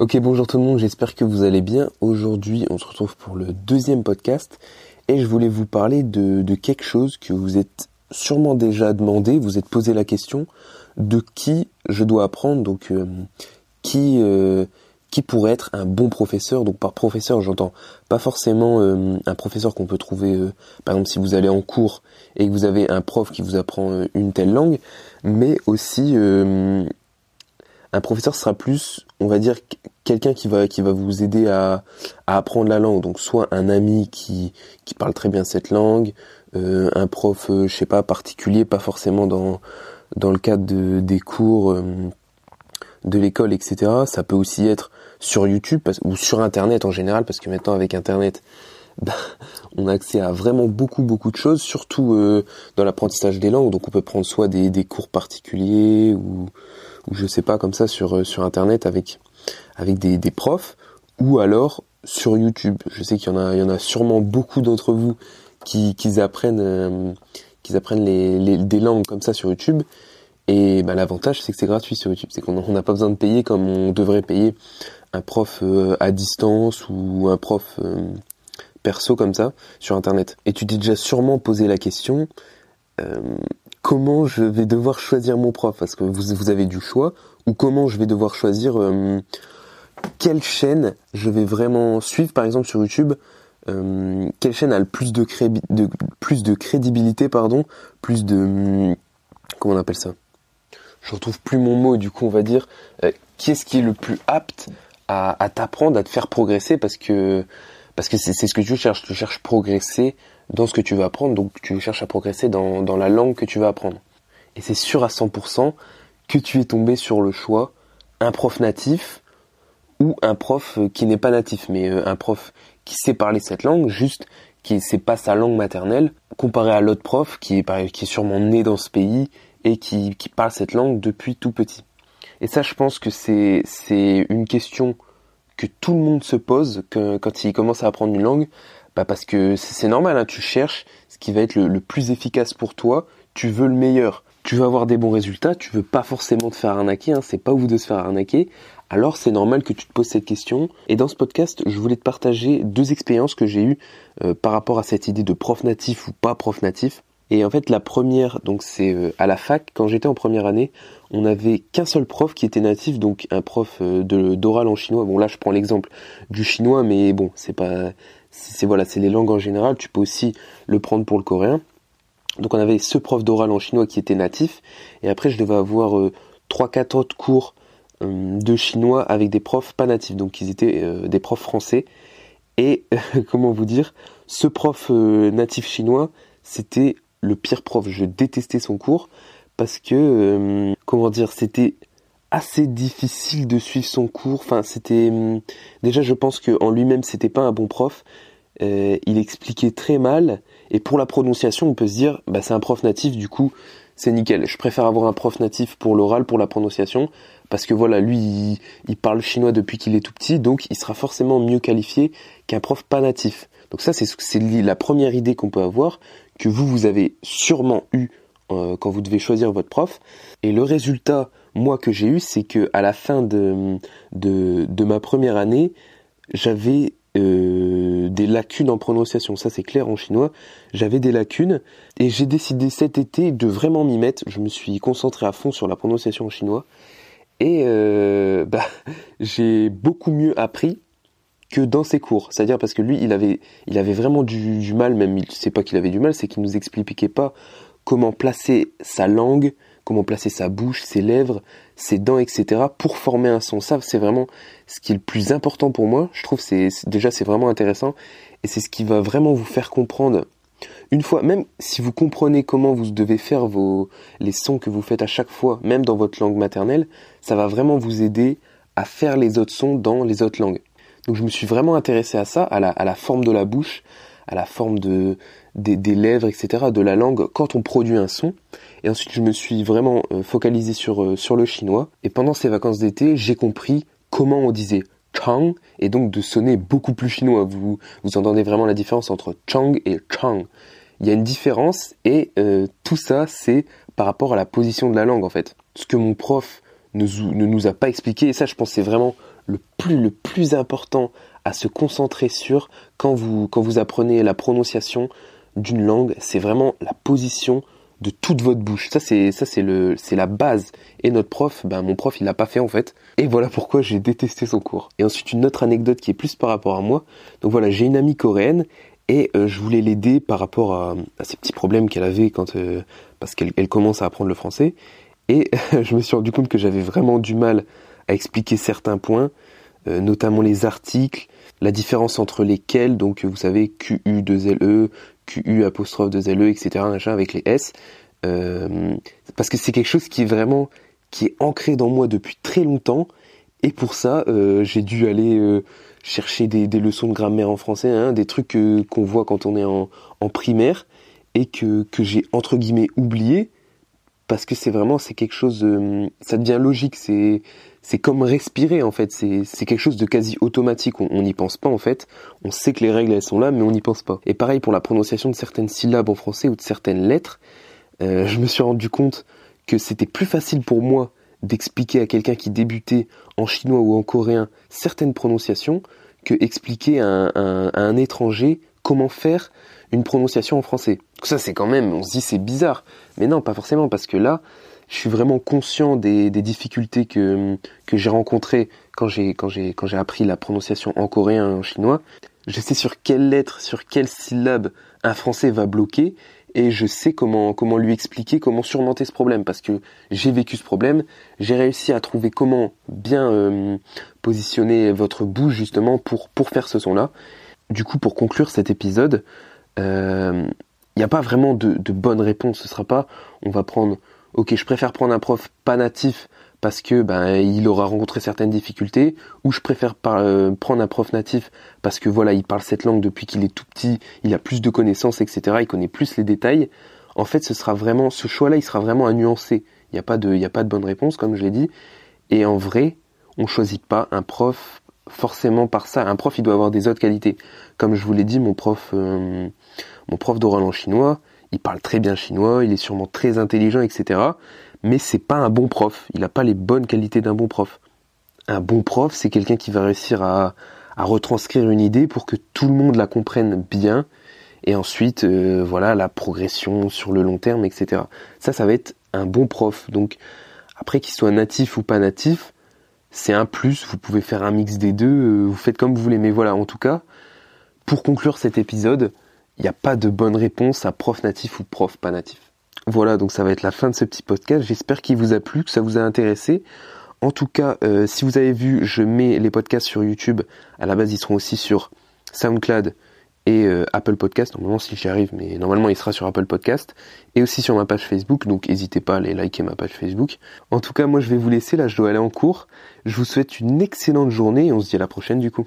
Ok, bonjour tout le monde, j'espère que vous allez bien. Aujourd'hui, on se retrouve pour le deuxième podcast et je voulais vous parler de, quelque chose que vous êtes sûrement déjà demandé, vous êtes posé la question de qui je dois apprendre, donc euh, qui euh, qui pourrait être un bon professeur. Donc par professeur, j'entends pas forcément euh, un professeur qu'on peut trouver, par exemple si vous allez en cours et que vous avez un prof qui vous apprend une telle langue, mais aussi un professeur sera plus, on va dire, quelqu'un qui va qui va vous aider à, à, apprendre la langue. Donc soit un ami qui qui parle très bien cette langue, euh, un prof, euh, je sais pas, particulier, pas forcément dans dans le cadre de, des cours euh, de l'école, etc. Ça peut aussi être sur YouTube ou sur Internet en général, parce que maintenant avec Internet, bah, on a accès à vraiment beaucoup beaucoup de choses, surtout dans l'apprentissage des langues. Donc on peut prendre soit des, des cours particuliers ou ou je sais pas comme ça sur euh, sur internet avec avec des, des profs ou alors sur YouTube. Je sais qu'il y en a il y en a sûrement beaucoup d'entre vous qui qui apprennent euh, qui apprennent les, les, des langues comme ça sur YouTube. Et bah, l'avantage c'est que c'est gratuit sur YouTube, c'est qu'on n'a pas besoin de payer comme on devrait payer un prof euh, à distance ou un prof perso comme ça sur internet. Et tu t'es déjà sûrement posé la question comment je vais devoir choisir mon prof? Parce que vous, avez du choix. Ou comment je vais devoir choisir euh, quelle chaîne je vais vraiment suivre? Par exemple sur YouTube euh, quelle chaîne a le plus de, plus de crédibilité pardon? Plus de comment on appelle ça? Je retrouve plus mon mot du coup on va dire euh, qui est-ce qui est le plus apte à t'apprendre à te faire progresser? Parce que parce que c'est ce que tu cherches tu cherches progresser dans ce que tu veux apprendre, donc tu cherches à progresser dans, dans la langue que tu vas apprendre. Et c'est sûr à 100% que tu es tombé sur le choix un prof natif ou un prof qui n'est pas natif, mais euh, un prof qui sait parler cette langue, juste qui c'est pas sa langue maternelle, comparé à l'autre prof qui est, qui est sûrement né dans ce pays et qui, qui parle cette langue depuis tout petit. Et ça, je pense que c'est une question que tout le monde se pose quand il commence à apprendre une langue, bah parce que c'est normal, hein, tu cherches ce qui va être le, plus efficace pour toi, tu veux le meilleur, tu veux avoir des bons résultats, tu veux pas forcément te faire arnaquer, hein, c'est pas vous de se faire arnaquer, alors c'est normal que tu te poses cette question. Et dans ce podcast, je voulais te partager deux expériences que j'ai eues euh, par rapport à cette idée de prof natif ou pas prof natif. Et en fait, la première, donc c'est euh, à la fac, quand j'étais en première année, on n'avait qu'un seul prof qui était natif, donc un prof euh, d'oral en chinois. Bon là, je prends l'exemple du chinois, mais bon, c'est pas c'est voilà, c'est les langues en général, tu peux aussi le prendre pour le coréen. Donc on avait ce prof d'oral en chinois qui était natif, et après je devais avoir euh, trois 4 quatre autres cours euh, de chinois avec des profs pas natifs, donc ils étaient euh, des profs français. Et comment vous dire, ce prof natif chinois, c'était le pire prof. Je détestais son cours parce que comment dire, c'était assez difficile de suivre son cours. Enfin, c'était hum, déjà, je pense que en lui-même, c'était pas un bon prof. Euh, il expliquait très mal. Et pour la prononciation, on peut se dire, bah, c'est un prof natif, du coup, c'est nickel. Je préfère avoir un prof natif pour l'oral, pour la prononciation, parce que voilà, lui, il, parle chinois depuis qu'il est tout petit, donc il sera forcément mieux qualifié qu'un prof pas natif. Donc ça, c'est la première idée qu'on peut avoir, que vous, vous avez sûrement eu euh, quand vous devez choisir votre prof. Et le résultat moi que j'ai eu, c'est que à la fin de, de, ma première année, j'avais euh, des lacunes en prononciation. Ça c'est clair en chinois. J'avais des lacunes et j'ai décidé cet été de vraiment m'y mettre. Je me suis concentré à fond sur la prononciation en chinois et euh, bah, j'ai beaucoup mieux appris que dans ses cours. C'est-à-dire parce que lui, il avait, il avait vraiment du, du mal, même il sait pas qu'il avait du mal, c'est qu'il nous expliquait pas comment placer sa langue, comment placer sa bouche, ses lèvres, ses dents, etc. pour former un son. Ça, c'est vraiment ce qui est le plus important pour moi. Je trouve c'est déjà c'est vraiment intéressant et c'est ce qui va vraiment vous faire comprendre. Une fois, même si vous comprenez comment vous devez faire vos les sons que vous faites à chaque fois, même dans votre langue maternelle, ça va vraiment vous aider à faire les autres sons dans les autres langues. Donc je me suis vraiment intéressé à ça, à la, forme de la bouche, à la forme de, des, lèvres, etc., de la langue quand on produit un son. Et ensuite, je me suis vraiment euh, focalisé sur, euh, sur le chinois. Et pendant ces vacances d'été, j'ai compris comment on disait Chang, et donc de sonner beaucoup plus chinois. Vous, vous entendez vraiment la différence entre Chang et Chang. Il y a une différence, et euh, tout ça, c'est par rapport à la position de la langue, en fait. Ce que mon prof ne, nous a pas expliqué, et ça, je pense, c'est vraiment le plus le plus important à se concentrer sur quand vous quand vous apprenez la prononciation d'une langue, c'est vraiment la position de toute votre bouche. Ça c'est ça c'est le c'est la base. Et notre prof, ben mon prof il l'a pas fait en fait. Et voilà pourquoi j'ai détesté son cours. Et ensuite une autre anecdote qui est plus par rapport à moi. Donc voilà, j'ai une amie coréenne et euh, je voulais l'aider par rapport à, ces petits problèmes qu'elle avait quand euh, parce qu'elle elle commence à apprendre le français. Et je me suis rendu compte que j'avais vraiment du mal à expliquer certains points, euh, notamment les articles, la différence entre lesquels, donc vous savez QU 2 LE, QU apostrophe 2 LE, etc. avec les S, euh, parce que c'est quelque chose qui est vraiment qui est ancré dans moi depuis très longtemps, et pour ça euh, j'ai dû aller chercher des, leçons de grammaire en français, hein, des trucs qu'on voit quand on est en, en primaire et que, que j'ai entre guillemets oublié parce que c'est vraiment c'est quelque chose ça devient logique c'est c'est comme respirer en fait. C'est c'est quelque chose de quasi automatique. On n'y pense pas en fait. On sait que les règles elles sont là mais on n'y pense pas. Et pareil pour la prononciation de certaines syllabes en français ou de certaines lettres euh, je me suis rendu compte que c'était plus facile pour moi d'expliquer à quelqu'un qui débutait en chinois ou en coréen certaines prononciations que expliquer à un étranger comment faire une prononciation en français. Ça c'est quand même, on se dit c'est bizarre, mais non, pas forcément, parce que là, je suis vraiment conscient des, difficultés que, que j'ai rencontrées quand j'ai quand j'ai quand j'ai appris la prononciation en coréen et en chinois. Je sais sur quelle lettre, sur quelle syllabe un français va bloquer et je sais comment comment lui expliquer comment surmonter ce problème parce que j'ai vécu ce problème, j'ai réussi à trouver comment bien euh, positionner votre bouche justement pour pour faire ce son là. Du coup, pour conclure cet épisode, il euh, n'y a pas vraiment de, bonne réponse. Ce sera pas, on va prendre, ok, je préfère prendre un prof pas natif parce que ben il aura rencontré certaines difficultés, ou je préfère euh, prendre un prof natif parce que voilà, il parle cette langue depuis qu'il est tout petit, il a plus de connaissances, etc. Il connaît plus les détails. En fait, ce sera vraiment, ce choix-là, il sera vraiment à nuancer. Il n'y a pas de, il a bonne réponse, comme je l'ai dit. Et en vrai, on choisit pas un prof forcément par ça. Un prof, il doit avoir des autres qualités. Comme je vous l'ai dit, mon prof, euh, mon prof d'oral en chinois, il parle très bien chinois, il est sûrement très intelligent, etc. Mais c'est pas un bon prof. Il n'a pas les bonnes qualités d'un bon prof. Un bon prof, c'est quelqu'un qui va réussir à, retranscrire une idée pour que tout le monde la comprenne bien. Et ensuite, euh, voilà, la progression sur le long terme, etc. Ça, ça va être un bon prof. Donc, après qu'il soit natif ou pas natif, c'est un plus, vous pouvez faire un mix des deux, euh, vous faites comme vous voulez. Mais voilà, en tout cas, pour conclure cet épisode, il n'y a pas de bonne réponse à prof natif ou prof pas natif. Voilà, donc ça va être la fin de ce petit podcast. J'espère qu'il vous a plu, que ça vous a intéressé. En tout cas, euh, si vous avez vu, je mets les podcasts sur YouTube. À la base, ils seront aussi sur SoundCloud et euh, Apple Podcast. Normalement, si j'y arrive, mais normalement, il sera sur Apple Podcast et aussi sur ma page Facebook. Donc, n'hésitez pas à aller liker ma page Facebook. En tout cas, moi, je vais vous laisser. Là, je dois aller en cours. Je vous souhaite une excellente journée et on se dit à la prochaine du coup.